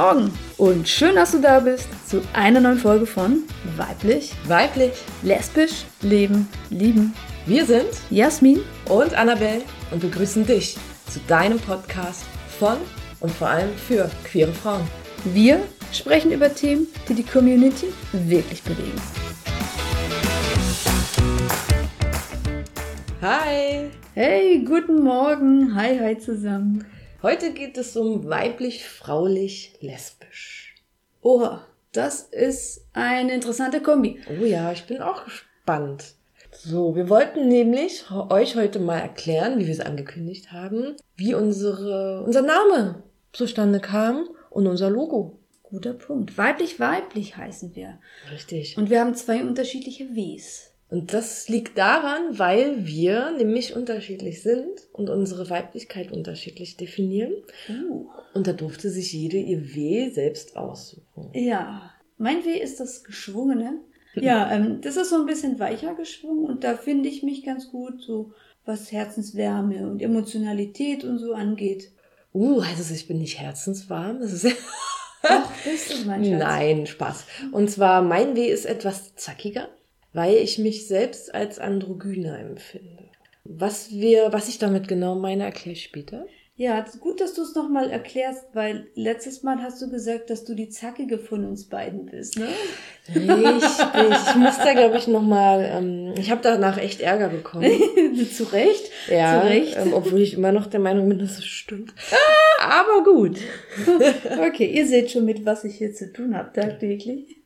Morgen und schön, dass du da bist zu einer neuen Folge von Weiblich, Weiblich, Lesbisch, Leben, Lieben. wir sind Jasmin, und Annabelle und begrüßen dich zu deinem Podcast von und vor allem für queere Frauen. wir sprechen über Themen, die die Community wirklich bewegen. Hi! Hey, guten Morgen. Hi, hi zusammen. Heute geht es um weiblich, fraulich, lesbisch. Oha, das ist eine interessante Kombi. Oh ja, ich bin auch gespannt. So, wir wollten nämlich euch heute mal erklären, wie wir es angekündigt haben, wie unsere, unser Name zustande kam und unser Logo. Guter Punkt. Weiblich, weiblich heißen wir. Richtig. Und wir haben zwei unterschiedliche Ws. Und das liegt daran, weil wir nämlich unterschiedlich sind und unsere Weiblichkeit unterschiedlich definieren. Uh. Und da durfte sich jede ihr W selbst aussuchen. Ja, mein W ist das Geschwungene. Ja, ähm, das ist so ein bisschen weicher geschwungen und da finde ich mich ganz gut, so was Herzenswärme und Emotionalität und so angeht. Uh, heißt es, ich bin nicht herzenswarm? Das ist ja Doch, bist du, mein Schatz. Nein, Spaß. Und zwar, mein W ist etwas zackiger, weil ich mich selbst als androgyner empfinde. Was wir, was ich damit genau meine, erkläre ich später. Ja, gut, dass du es nochmal erklärst, weil letztes Mal hast du gesagt, dass du die Zackige von uns beiden bist, ne? Richtig. Ich muss da, glaube ich, nochmal, ähm, ich habe danach echt Ärger bekommen. Zu Recht. Ja, Zu Recht. Ähm, obwohl ich immer noch der Meinung bin, dass es stimmt. Aber gut. Okay, ihr seht schon mit, was ich hier zu tun habe, tagtäglich.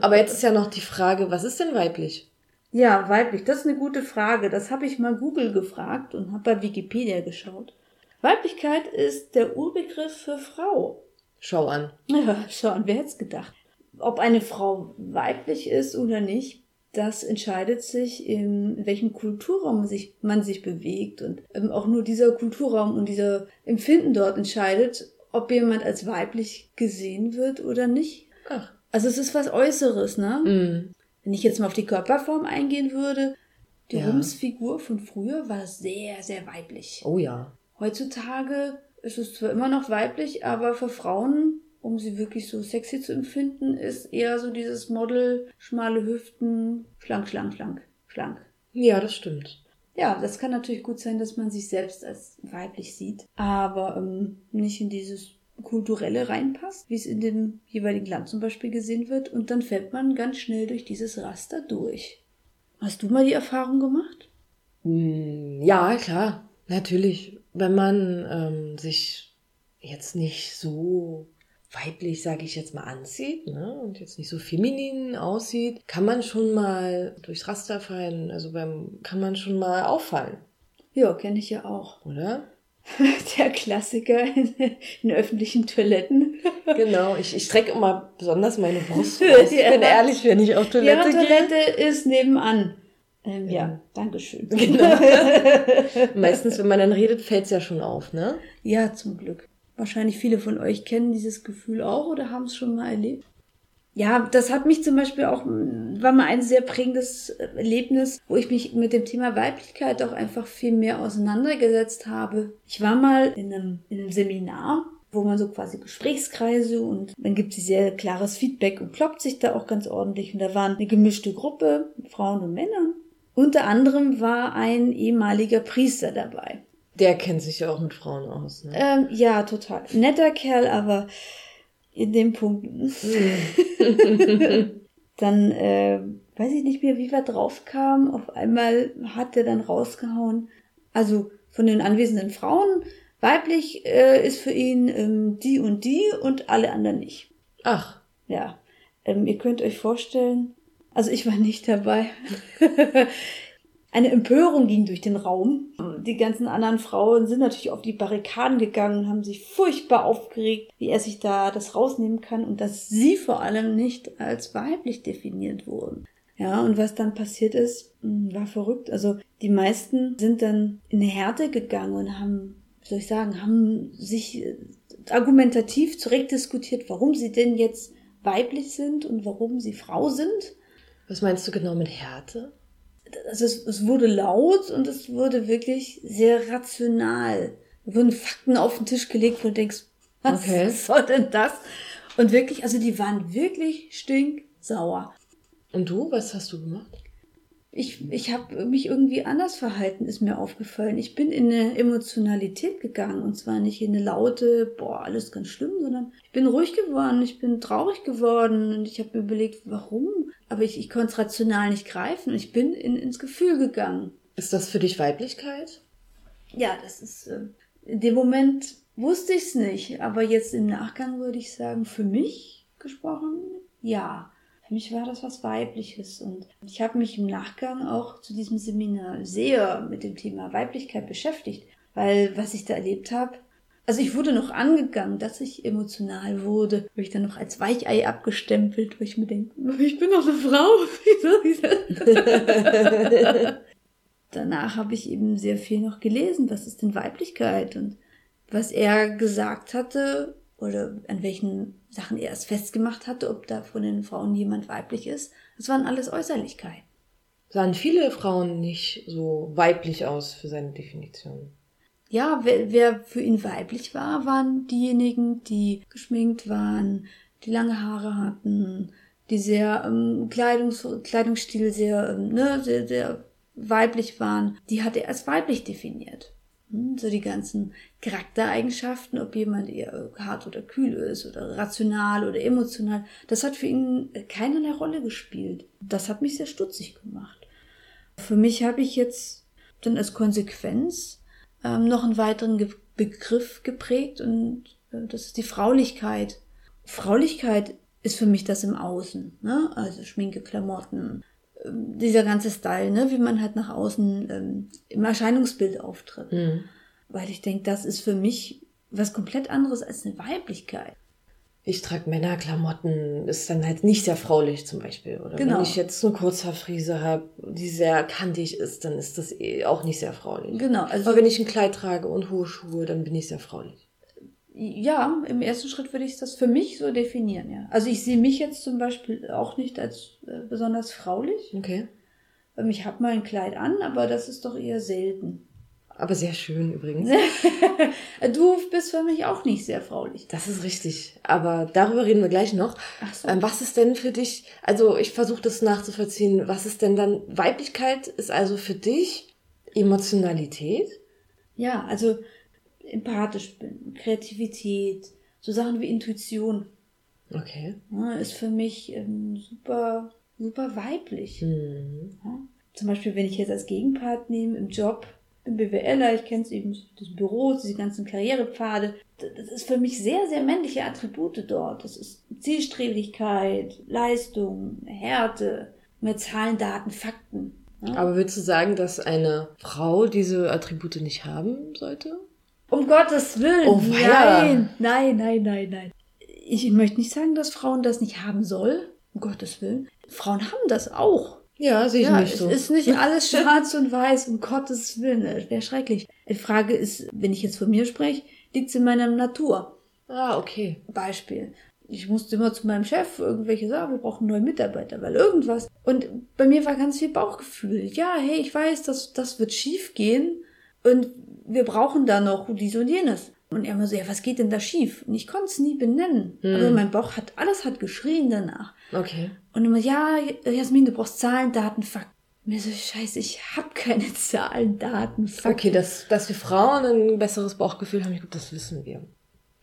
Aber jetzt ist ja noch die Frage, was ist denn weiblich? Ja, weiblich, das ist eine gute Frage. Das habe ich mal Google gefragt und habe bei Wikipedia geschaut. Weiblichkeit ist der Urbegriff für Frau. Schau an. Ja, schauen, wer hätte es gedacht? Ob eine Frau weiblich ist oder nicht, das entscheidet sich, in welchem Kulturraum man sich, man sich bewegt. Und ähm, auch nur dieser Kulturraum und dieser Empfinden dort entscheidet, ob jemand als weiblich gesehen wird oder nicht. Ach. Also es ist was Äußeres, ne? Mm. Wenn ich jetzt mal auf die Körperform eingehen würde, die Ja. Rumsfigur von früher war sehr, sehr weiblich. Oh ja. Heutzutage ist es zwar immer noch weiblich, aber für Frauen, um sie wirklich so sexy zu empfinden, ist eher so dieses Model, schmale Hüften, schlank, schlank, schlank, schlank. Ja, das stimmt. Ja, das kann natürlich gut sein, dass man sich selbst als weiblich sieht, aber ähm, nicht in dieses kulturelle reinpasst, wie es in dem jeweiligen Land zum Beispiel gesehen wird, und dann fällt man ganz schnell durch dieses Raster durch. Hast du mal die Erfahrung gemacht? Mm, Ja, klar, natürlich. Wenn man ähm, sich jetzt nicht so weiblich, sage ich jetzt mal, anzieht ne, und jetzt nicht so feminin aussieht, kann man schon mal durchs Raster fallen. Also beim kann man schon mal auffallen, Ja, kenne ich ja auch. oder? Der Klassiker in, in öffentlichen Toiletten. Genau, ich, ich strecke immer besonders meine Brust raus. Ich Ja. bin ehrlich, wenn ich auf Ihre Toilette gehe. Toilette ist nebenan. Ähm, ja, Ja. Dankeschön. Genau. Meistens, wenn man dann redet, fällt's ja schon auf, ne? Ja, zum Glück. Wahrscheinlich viele von euch kennen dieses Gefühl auch oder haben es schon mal erlebt. Ja, das hat mich zum Beispiel auch, war mal ein sehr prägendes Erlebnis, wo ich mich mit dem Thema Weiblichkeit auch einfach viel mehr auseinandergesetzt habe. Ich war mal in einem, in einem Seminar, wo man so quasi Gesprächskreise und dann gibt es sehr klares Feedback und kloppt sich da auch ganz ordentlich. Und da waren eine gemischte Gruppe, Frauen und Männer. Unter anderem war ein ehemaliger Priester dabei. Der kennt sich ja auch mit Frauen aus, ne? Ähm, ja, total. Netter Kerl, aber in dem Punkt. dann äh, weiß ich nicht mehr, wie wir drauf kamen. Auf einmal hat er dann rausgehauen. Also von den anwesenden Frauen, weiblich äh, ist für ihn ähm, die und die und alle anderen nicht. Ach, Ja, ähm, ihr könnt euch vorstellen, also ich war nicht dabei. Eine Empörung ging durch den Raum. Die ganzen anderen Frauen sind natürlich auf die Barrikaden gegangen und haben sich furchtbar aufgeregt, wie er sich da das rausnehmen kann und dass sie vor allem nicht als weiblich definiert wurden. Ja, und was dann passiert ist, mh, war verrückt. Also die meisten sind dann in eine Härte gegangen und haben, wie soll ich sagen, haben sich äh, argumentativ zurückdiskutiert, warum sie denn jetzt weiblich sind und warum sie Frau sind. was meinst du genau mit Härte? Also es, es wurde laut und es wurde wirklich sehr rational. Da wurden Fakten auf den Tisch gelegt, wo du denkst, Was Okay. soll denn das? Und wirklich, also die waren wirklich stinksauer. Und du, was hast du gemacht? Ich, ich habe mich irgendwie anders verhalten, ist mir aufgefallen. Ich bin in eine Emotionalität gegangen und zwar nicht in eine laute, boah, alles ganz schlimm, sondern ich bin ruhig geworden, ich bin traurig geworden und ich habe mir überlegt, warum? Aber ich, ich konnte es rational nicht greifen und ich bin in, ins Gefühl gegangen. Ist das für dich Weiblichkeit? Ja, das ist, äh, in dem Moment wusste ich es nicht, aber jetzt im Nachgang würde ich sagen, für mich gesprochen, ja. Für mich war das was Weibliches und ich habe mich im Nachgang auch zu diesem Seminar sehr mit dem Thema Weiblichkeit beschäftigt, weil was ich da erlebt habe, also ich wurde noch angegangen, dass ich emotional wurde, wurde ich dann noch als Weichei abgestempelt, wo ich mir denke, ich bin doch eine Frau. Danach habe ich eben sehr viel noch gelesen, was ist denn Weiblichkeit und was er gesagt hatte oder an welchen Sachen er es festgemacht hatte, ob da von den Frauen jemand weiblich ist. Das waren alles Äußerlichkeiten. Sahen viele Frauen nicht so weiblich aus für seine Definition? Ja, wer, wer für ihn weiblich war, waren diejenigen, die geschminkt waren, die lange Haare hatten, die sehr ähm, Kleidungs Kleidungsstil sehr, ähm, ne, sehr, sehr weiblich waren. Die hat er als weiblich definiert. So die ganzen Charaktereigenschaften, ob jemand eher hart oder kühl ist oder rational oder emotional, das hat für ihn keinerlei Rolle gespielt. Das hat mich sehr stutzig gemacht. Für mich habe ich jetzt dann als Konsequenz ähm, noch einen weiteren Ge Begriff geprägt und äh, das ist die Fraulichkeit. Fraulichkeit ist für mich das im Außen, ne? Also Schminke, Klamotten, dieser ganze Style, ne? Wie man halt nach außen ähm, im Erscheinungsbild auftritt. Hm. Weil ich denke, das ist für mich was komplett anderes als eine Weiblichkeit. Ich trage Männerklamotten, ist dann halt nicht sehr fraulich zum Beispiel. Oder Genau. wenn ich jetzt eine Kurzhaarfriese habe, die sehr kantig ist, dann ist das eh auch nicht sehr fraulich. Genau, also Aber wenn ich ein Kleid trage und hohe Schuhe, dann bin ich sehr fraulich. Ja, im ersten Schritt würde ich das für mich so definieren, ja. Also ich sehe mich jetzt zum Beispiel auch nicht als äh, besonders fraulich. Okay. Ähm, Ich habe mal ein Kleid an, aber das ist doch eher selten. Aber sehr schön übrigens. Du bist für mich auch nicht sehr fraulich. Das ist richtig. Aber darüber reden wir gleich noch. Ach so. Ähm, was ist denn für dich, also ich versuche das nachzuvollziehen, was ist denn dann, Weiblichkeit ist also für dich Emotionalität? Ja, also empathisch bin, Kreativität, so Sachen wie Intuition, Okay. ja, ist für mich ähm, super, super weiblich. Mhm. Ja. Zum Beispiel, wenn ich jetzt als Gegenpart nehme im Job, bin BWLer, ich kenne es eben, das Büro, diese ganzen Karrierepfade. Das ist für mich sehr, sehr männliche Attribute dort. Das ist Zielstrebigkeit, Leistung, Härte, mehr Zahlen, Daten, Fakten. Ja. Aber würdest du sagen, dass eine Frau diese Attribute nicht haben sollte? Um Gottes Willen. Oh, nein, nein, nein, nein, nein. Ich möchte nicht sagen, dass Frauen das nicht haben soll. Um Gottes Willen. Frauen haben das auch. Ja, sehe ich Ja, nicht es so. ist nicht alles schwarz und weiß, um Gottes Willen. Das wäre schrecklich. Die Frage ist, wenn ich jetzt von mir spreche, liegt es in meiner Natur. ah, okay. Beispiel. Ich musste immer zu meinem Chef irgendwelche sagen, wir brauchen neue Mitarbeiter, weil irgendwas. Und bei mir war ganz viel Bauchgefühl. Ja, hey, ich weiß, dass das wird schief gehen und wir brauchen da noch dies und jenes. Und er immer so, ja, was geht denn da schief? Und ich konnte es nie benennen. Aber mein Bauch hat, alles hat geschrien danach. Okay. Und immer, ja, Jasmin, du brauchst Zahlen, Daten, Fakten. Mir so, scheiße, ich hab keine Zahlen, Daten, Fakten. Okay, dass, dass wir Frauen ein besseres Bauchgefühl haben, ich glaube, das wissen wir.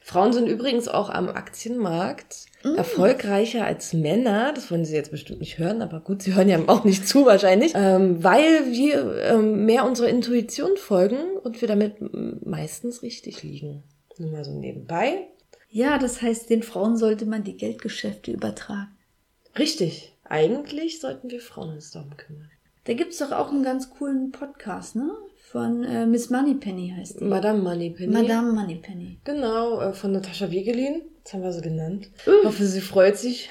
Frauen sind übrigens auch am Aktienmarkt erfolgreicher als Männer. Das wollen Sie jetzt bestimmt nicht hören, aber gut, Sie hören ja auch nicht zu wahrscheinlich. Ähm, weil wir ähm, mehr unserer Intuition folgen und wir damit meistens richtig liegen. Nur mal so nebenbei. Ja, das heißt, den Frauen sollte man die Geldgeschäfte übertragen. Richtig. Eigentlich sollten wir Frauen uns darum kümmern. Da gibt's doch auch einen ganz coolen Podcast, ne? Von äh, Miss Moneypenny heißt die. Madame Moneypenny. Madame Moneypenny. Genau, äh, von Natascha Wegelin. Das haben wir so genannt. Hoffe, sie freut sich.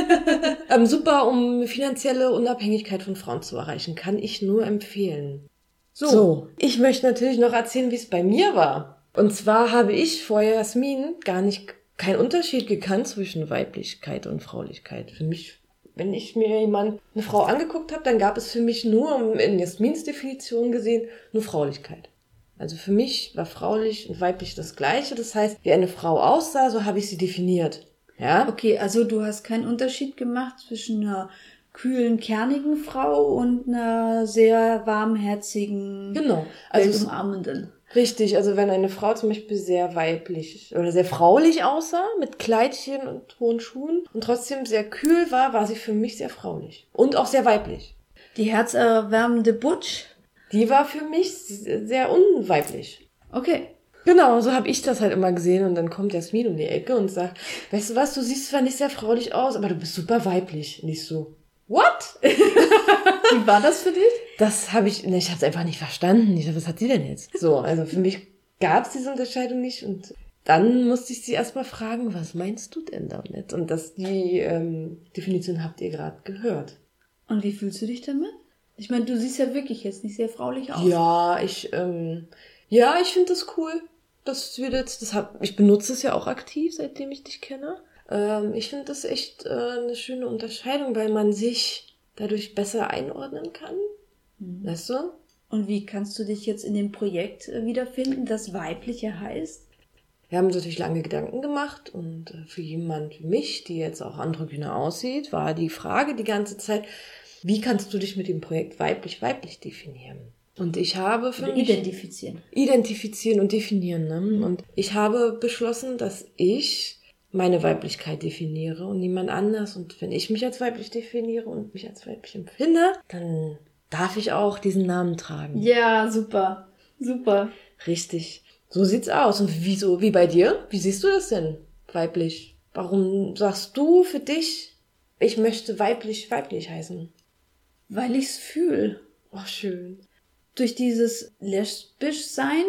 ähm, super, um finanzielle Unabhängigkeit von Frauen zu erreichen. Kann ich nur empfehlen. So. ich möchte natürlich noch erzählen, wie es bei mir war. Und zwar habe ich vor Jasmin gar nicht keinen Unterschied gekannt zwischen Weiblichkeit und Fraulichkeit. Für mich, wenn ich mir jemand, eine Frau angeguckt habe, dann gab es für mich nur, in Jasmins Definition gesehen, nur Fraulichkeit. Also für mich war fraulich und weiblich das Gleiche. Das heißt, wie eine Frau aussah, so habe ich sie definiert. Ja? Okay, also du hast keinen Unterschied gemacht zwischen einer kühlen, kernigen Frau und einer sehr warmherzigen, Genau. Also umarmenden. Richtig, also wenn eine Frau zum Beispiel sehr weiblich oder sehr fraulich aussah, mit Kleidchen und hohen Schuhen und trotzdem sehr kühl war, war sie für mich sehr fraulich. Und auch sehr weiblich. Die herzerwärmende Butch. Die war für mich sehr unweiblich. Okay. Genau, so habe ich das halt immer gesehen und dann kommt Jasmin um die Ecke und sagt, weißt du was, du siehst zwar nicht sehr fraulich aus, aber du bist super weiblich. Nicht so, what? Wie war das für dich? Das habe ich, ne, ich habe es einfach nicht verstanden. Ich dachte, was hat sie denn jetzt? So, also für mich gab es diese Unterscheidung nicht und dann musste ich sie erstmal fragen, was meinst du denn damit? Und das, die ähm, Definition habt ihr gerade gehört. Und wie fühlst du dich damit? Ich meine, du siehst ja wirklich jetzt nicht sehr fraulich aus. Ja, ich, ähm, ja, ich finde das cool. Das wird jetzt, das hab, ich benutze es ja auch aktiv, seitdem ich dich kenne. Ähm, ich finde das echt äh, eine schöne Unterscheidung, weil man sich dadurch besser einordnen kann. Weißt du? Und wie kannst du dich jetzt in dem Projekt äh, wiederfinden, das weibliche heißt? Wir haben uns natürlich lange Gedanken gemacht und äh, für jemand wie mich, die jetzt auch androgyner aussieht, war die Frage die ganze Zeit, wie kannst du dich mit dem Projekt weiblich-weiblich definieren? Und ich habe für Oder mich identifizieren. identifizieren und definieren. Ne? Und ich habe beschlossen, dass ich meine Weiblichkeit definiere und niemand anders. Und wenn ich mich als weiblich definiere und mich als weiblich empfinde, dann darf ich auch diesen Namen tragen. Ja, super. Super. Richtig. So sieht's aus. Und wieso, wie bei dir? Wie siehst du das denn? Weiblich. Warum sagst du für dich, ich möchte weiblich, weiblich heißen? Weil ich's fühl. Oh, schön. Durch dieses lesbisch sein,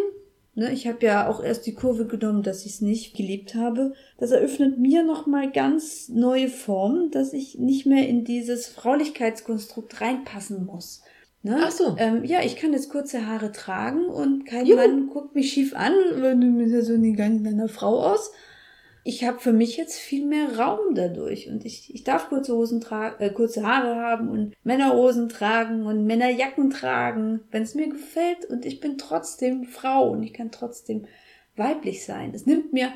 ne, ich habe ja auch erst die Kurve genommen, dass ich es nicht geliebt habe. Das eröffnet mir nochmal ganz neue Formen, dass ich nicht mehr in dieses Fraulichkeitskonstrukt reinpassen muss. Ne? Ach so. Ähm, ja, ich kann jetzt kurze Haare tragen und kein Juhu. Mann guckt mich schief an, weil du bist ja so eine ganz kleine Frau aus. Ich habe für mich jetzt viel mehr Raum dadurch. Und ich, ich darf kurze Hosen tragen, äh, kurze Haare haben und Männerhosen tragen und Männerjacken tragen, wenn es mir gefällt. Und ich bin trotzdem Frau und ich kann trotzdem weiblich sein. Es nimmt mir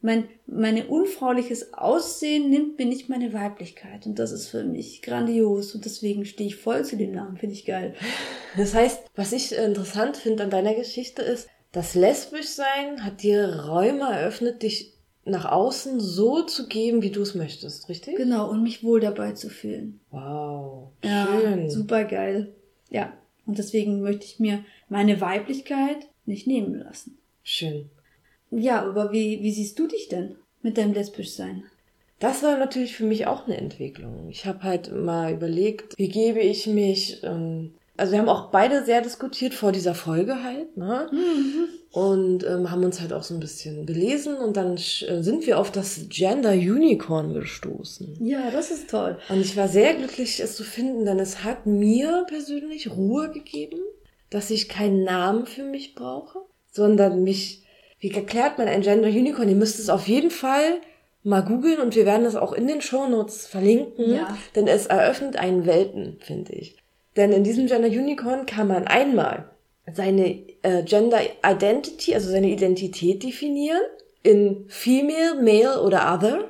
mein meine unfrauliches Aussehen nimmt mir nicht meine Weiblichkeit. Und das ist für mich grandios. Und deswegen stehe ich voll zu dem Namen, finde ich geil. Das heißt, was ich äh, interessant finde an deiner Geschichte ist, das Lesbischsein hat dir Räume eröffnet, dich nach außen so zu geben, wie du es möchtest, richtig? Genau und mich wohl dabei zu fühlen. Wow. Ja, Schön. super geil. Ja, und deswegen möchte ich mir meine Weiblichkeit nicht nehmen lassen. Schön. Ja, aber wie, wie siehst du dich denn mit deinem Lesbischsein? Das war natürlich für mich auch eine Entwicklung. Ich habe halt mal überlegt, wie gebe ich mich. Ähm, also wir haben auch beide sehr diskutiert vor dieser Folge halt, ne? Und ähm, haben uns halt auch so ein bisschen belesen und dann äh, sind wir auf das Gender Unicorn gestoßen. Ja, das ist toll. Und ich war sehr glücklich, es zu finden, denn es hat mir persönlich Ruhe gegeben, dass ich keinen Namen für mich brauche, sondern mich, wie erklärt man ein Gender Unicorn? Ihr müsst es auf jeden Fall mal googeln und wir werden das auch in den Shownotes verlinken, Ja. denn es eröffnet einen Welten, finde ich. Denn in diesem Gender Unicorn kann man einmal seine äh, Gender Identity, also seine Identität definieren in Female, Male oder Other.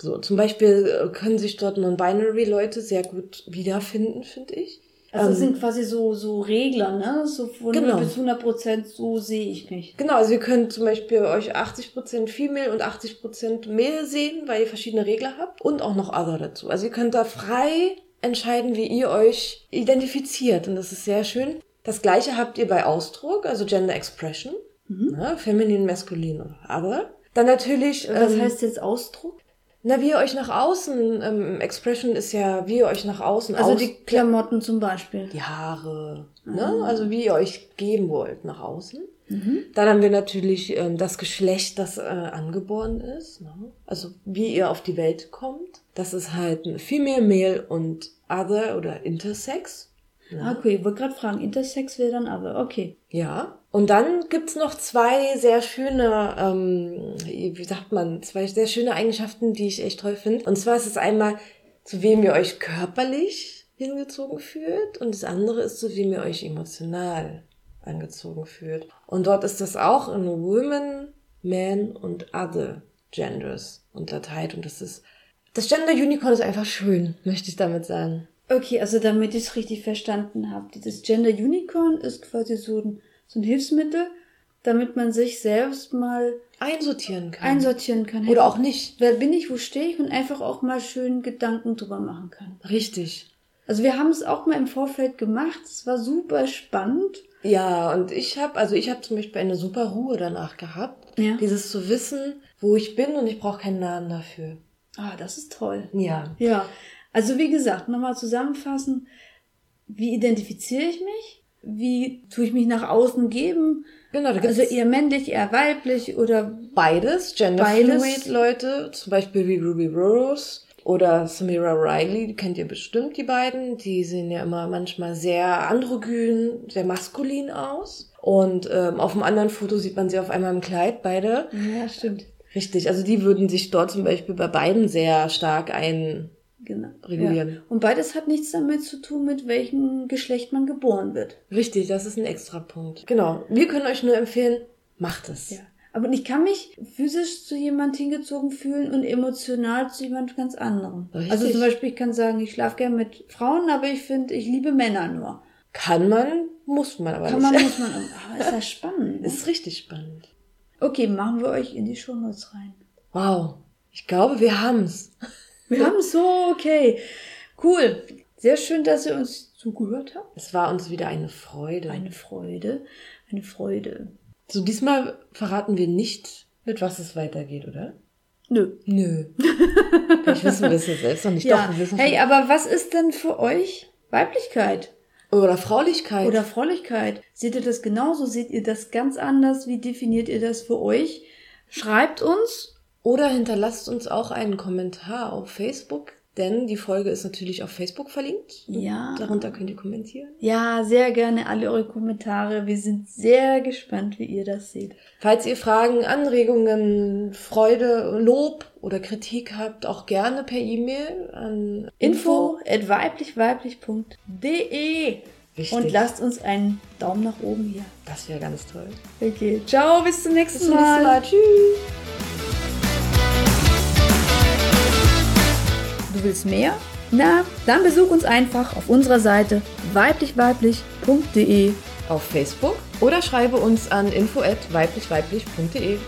So, zum Beispiel äh, können sich dort Non-Binary-Leute sehr gut wiederfinden, finde ich. Also es Ähm, sind quasi so, so Regler, ne? So von Genau. 0 bis 100 Prozent, so sehe ich mich. Genau, also ihr könnt zum Beispiel euch 80% Female und 80% Male sehen, weil ihr verschiedene Regler habt und auch noch Other dazu. Also ihr könnt da frei entscheiden, wie ihr euch identifiziert und das ist sehr schön. Das gleiche habt ihr bei Ausdruck, also Gender Expression, ne, Feminin, Maskulin oder Other. Dann natürlich, Was ähm, heißt jetzt Ausdruck? na, wie ihr euch nach außen, ähm, Expression ist ja, wie ihr euch nach außen Also aus- die Klamotten zum Beispiel. die Haare, ne? Also wie ihr euch geben wollt nach außen. Mhm. Dann haben wir natürlich ähm, das Geschlecht, das äh, angeboren ist. Ne? Also wie ihr auf die Welt kommt. Das ist halt ein Female, Male und Other oder Intersex. Ah, okay, ich wollte gerade fragen, Intersex wäre dann aber, okay. Ja. Und dann gibt's noch zwei sehr schöne, ähm, wie sagt man, zwei sehr schöne Eigenschaften, die ich echt toll finde. Und zwar ist es einmal, zu wem ihr euch körperlich hingezogen fühlt und das andere ist, zu wem ihr euch emotional angezogen fühlt. Und dort ist das auch in Women, Men und Other Genders unterteilt. Und das ist, das Gender Unicorn ist einfach schön, möchte ich damit sagen. Okay, also damit ich es richtig verstanden habe, dieses Gender Unicorn ist quasi so ein, so ein Hilfsmittel, damit man sich selbst mal Einsortieren kann. einsortieren kann. Oder auch nicht. Wer bin ich, wo stehe ich und einfach auch mal schön Gedanken drüber machen kann. Richtig. Also wir haben es auch mal im Vorfeld gemacht. Es war super spannend. Ja, und ich habe, also ich habe zum Beispiel eine super Ruhe danach gehabt. Ja. Dieses zu wissen, wo ich bin und ich brauche keinen Namen dafür. Ah, das ist toll. Ja. Ja, also wie gesagt, nochmal zusammenfassen. Wie identifiziere ich mich? Wie tue ich mich nach außen geben? Genau, da gibt's Also eher männlich, eher weiblich oder beides, genderfluid. Leute, zum Beispiel wie Ruby Rose oder Samira Riley, die kennt ihr bestimmt, die beiden. Die sehen ja immer manchmal sehr androgyn, sehr maskulin aus. Und ähm, auf dem anderen Foto sieht man sie auf einmal im Kleid, beide. Ja, stimmt. Richtig, also die würden sich dort zum Beispiel bei beiden sehr stark ein... Genau. Regulieren. Ja. Und beides hat nichts damit zu tun, mit welchem Geschlecht man geboren wird. Richtig, das ist ein extra Punkt. Genau, wir können euch nur empfehlen, macht es. Ja. Aber ich kann mich physisch zu jemand hingezogen fühlen und emotional zu jemand ganz anderem. Richtig. Also zum Beispiel, ich kann sagen, ich schlafe gern mit Frauen, aber ich finde, ich liebe Männer nur. Kann man, muss man aber Kann nicht. man, muss man. Aber ist ja spannend. Ne? ist richtig spannend. Okay, machen wir euch in die Shownotes rein. Wow, ich glaube, wir haben's. Wir haben es so, okay. Cool. Sehr schön, dass ihr uns zugehört habt. Es war uns wieder eine Freude. Eine Freude. Eine Freude. So, diesmal verraten wir nicht, mit was es weitergeht, oder? Nö. Nö. Vielleicht wissen wir das jetzt selbst noch nicht. Ja. Doch, wir wissen Hey, aber was ist denn für euch Weiblichkeit. Oder Fraulichkeit. oder Fraulichkeit? Seht ihr das genauso? Seht ihr das ganz anders? Wie definiert ihr das für euch? Schreibt uns. Oder hinterlasst uns auch einen Kommentar auf Facebook, denn die Folge ist natürlich auf Facebook verlinkt. Ja. Darunter könnt ihr kommentieren. Ja, sehr gerne alle eure Kommentare. Wir sind sehr gespannt, wie ihr das seht. Falls ihr Fragen, Anregungen, Freude, Lob oder Kritik habt, auch gerne per E-Mail an Info at weiblichweiblich.de Wichtig. und lasst uns einen Daumen nach oben hier. Das wäre ganz toll. Okay, ciao, bis zum nächsten Bis zum Mal. nächsten Mal. Tschüss. Willst mehr? Na, dann besuch uns einfach auf unserer Seite weiblichweiblich.de. Auf Facebook oder schreibe uns an info at weiblichweiblich.de.